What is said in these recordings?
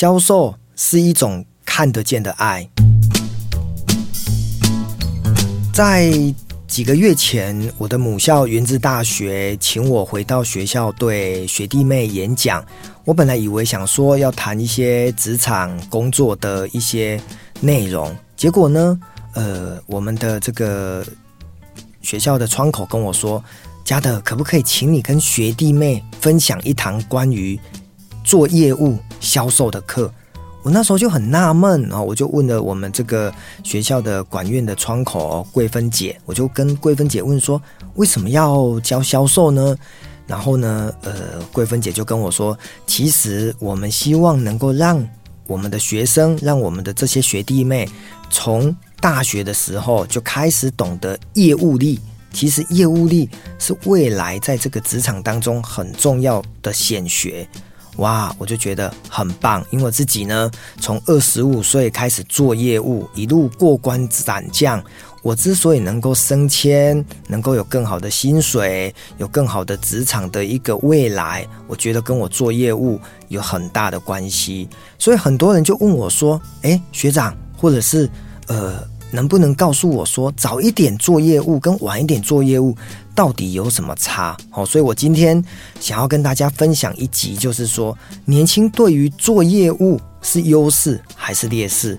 销售是一种看得见的爱。在几个月前，我的母校云智大学请我回到学校对学弟妹演讲。我本来以为想说要谈一些职场工作的一些内容，结果呢，呃，我们的这个学校的窗口跟我说：“嘉德，可不可以请你跟学弟妹分享一堂关于做业务销售的课？”我那时候就很纳闷啊，我就问了我们这个学校的管院的窗口桂芬姐，我就跟桂芬姐问说：“为什么要教销售呢？”然后呢，呃，桂芬姐就跟我说，其实我们希望能够让我们的学生，让我们的这些学弟妹，从大学的时候就开始懂得业务力。其实业务力是未来在这个职场当中很重要的显学。哇，我就觉得很棒，因为我自己呢，从二十五岁开始做业务，一路过关斩将。我之所以能够升迁，能够有更好的薪水，有更好的职场的一个未来，我觉得跟我做业务有很大的关系。所以很多人就问我说：“诶，学长，或者是呃，能不能告诉我说，早一点做业务跟晚一点做业务到底有什么差？”好，所以我今天想要跟大家分享一集，就是说，年轻对于做业务是优势还是劣势？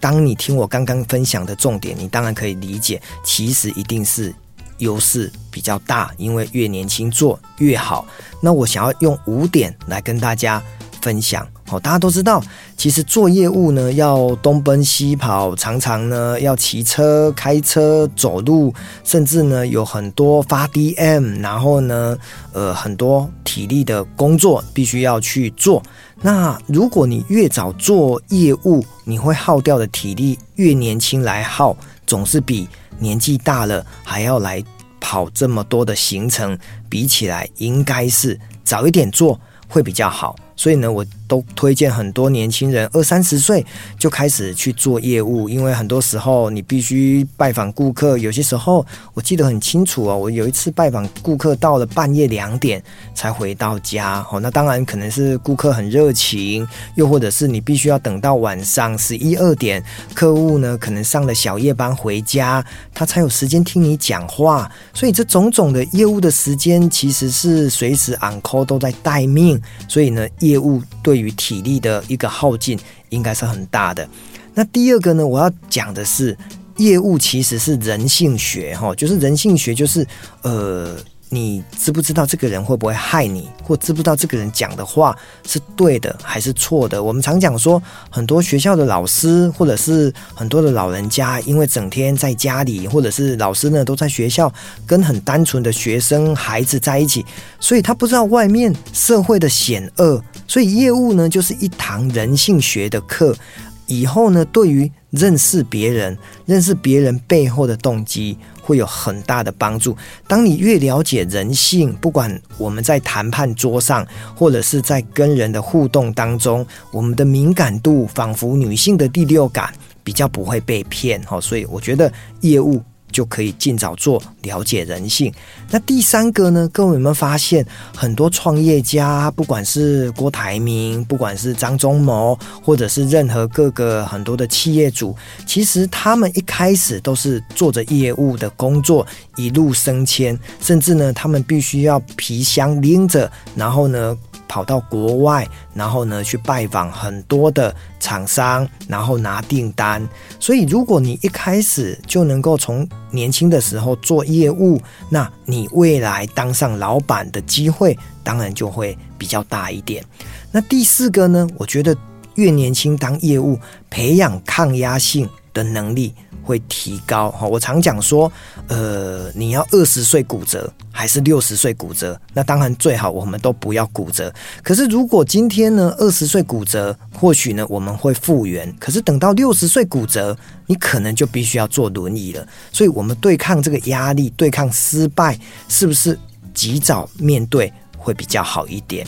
当你听我刚刚分享的重点，你当然可以理解，其实一定是优势比较大，因为越年轻做越好。那我想要用五点来跟大家分享。好，大家都知道，其实做业务呢，要东奔西跑，常常呢要骑车、开车、走路，甚至呢有很多发 DM，然后呢，呃，很多体力的工作必须要去做。那如果你越早做业务，你会耗掉的体力越年轻来耗，总是比年纪大了还要来跑这么多的行程比起来，应该是早一点做会比较好。所以呢，我都推荐很多年轻人二三十岁就开始去做业务，因为很多时候你必须拜访顾客。有些时候我记得很清楚哦，我有一次拜访顾客到了半夜两点才回到家。哦，那当然可能是顾客很热情，又或者是你必须要等到晚上十一二点，客户呢可能上了小夜班回家，他才有时间听你讲话。所以这种种的业务的时间其实是随时 on call 都在待命。所以呢。业务对对于体力的一个耗尽应该是很大的。那第二个呢，我要讲的是，业务其实是人性学，哈，就是人性学，就是呃。你知不知道这个人会不会害你，或知不知道这个人讲的话是对的还是错的？我们常讲说，很多学校的老师或者是很多的老人家，因为整天在家里，或者是老师呢都在学校跟很单纯的学生孩子在一起，所以他不知道外面社会的险恶。所以业务呢，就是一堂人性学的课。以后呢，对于认识别人、认识别人背后的动机，会有很大的帮助。当你越了解人性，不管我们在谈判桌上，或者是在跟人的互动当中，我们的敏感度，仿佛女性的第六感，比较不会被骗。哈，所以我觉得业务。就可以尽早做，了解人性。那第三个呢？各位有没有发现，很多创业家，不管是郭台铭，不管是张忠谋，或者是任何各个很多的企业主，其实他们一开始都是做着业务的工作，一路升迁，甚至呢，他们必须要皮箱拎着，然后呢。跑到国外，然后呢，去拜访很多的厂商，然后拿订单。所以，如果你一开始就能够从年轻的时候做业务，那你未来当上老板的机会当然就会比较大一点。那第四个呢？我觉得越年轻当业务，培养抗压性的能力。会提高哈，我常讲说，呃，你要二十岁骨折还是六十岁骨折？那当然最好我们都不要骨折。可是如果今天呢，二十岁骨折，或许呢我们会复原。可是等到六十岁骨折，你可能就必须要坐轮椅了。所以，我们对抗这个压力，对抗失败，是不是及早面对会比较好一点？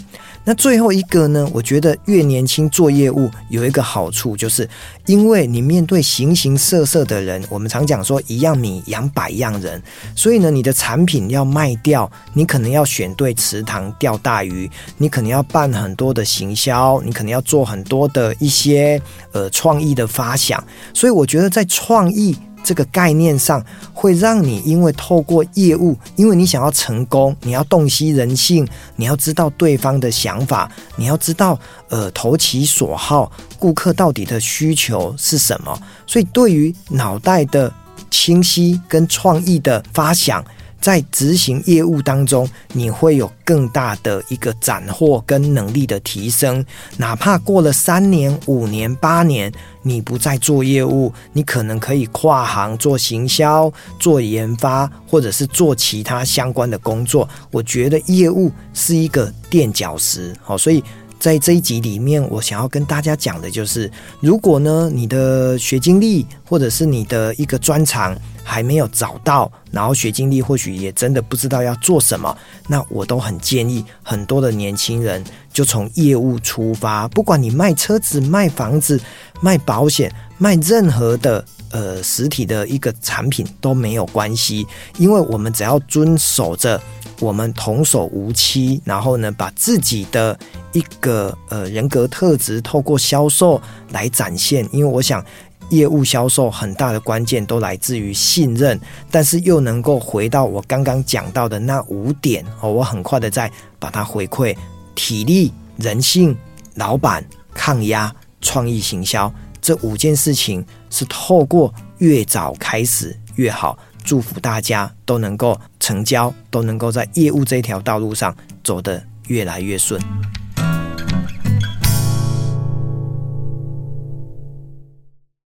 那最后一个呢，我觉得越年轻做业务有一个好处，就是因为你面对形形色色的人，我们常讲说一样米养百样人，所以呢，你的产品要卖掉，你可能要选对池塘钓大鱼，你可能要办很多的行销，你可能要做很多的一些呃创意的发想，所以我觉得在创意。这个概念上会让你，因为透过业务，因为你想要成功，你要洞悉人性，你要知道对方的想法，你要知道呃投其所好，顾客到底的需求是什么。所以，对于脑袋的清晰跟创意的发想。在执行业务当中，你会有更大的一个斩获跟能力的提升。哪怕过了三年、五年、八年，你不再做业务，你可能可以跨行做行销、做研发，或者是做其他相关的工作。我觉得业务是一个垫脚石。好，所以在这一集里面，我想要跟大家讲的就是，如果呢，你的学经历或者是你的一个专长，还没有找到，然后学经历或许也真的不知道要做什么，那我都很建议很多的年轻人就从业务出发，不管你卖车子、卖房子、卖保险、卖任何的呃实体的一个产品都没有关系，因为我们只要遵守着我们童叟无欺，然后呢，把自己的一个呃人格特质透过销售来展现，因为我想。业务销售很大的关键都来自于信任，但是又能够回到我刚刚讲到的那五点哦，我很快的再把它回馈：体力、人性、老板、抗压、创意行销这五件事情是透过越早开始越好。祝福大家都能够成交，都能够在业务这条道路上走得越来越顺。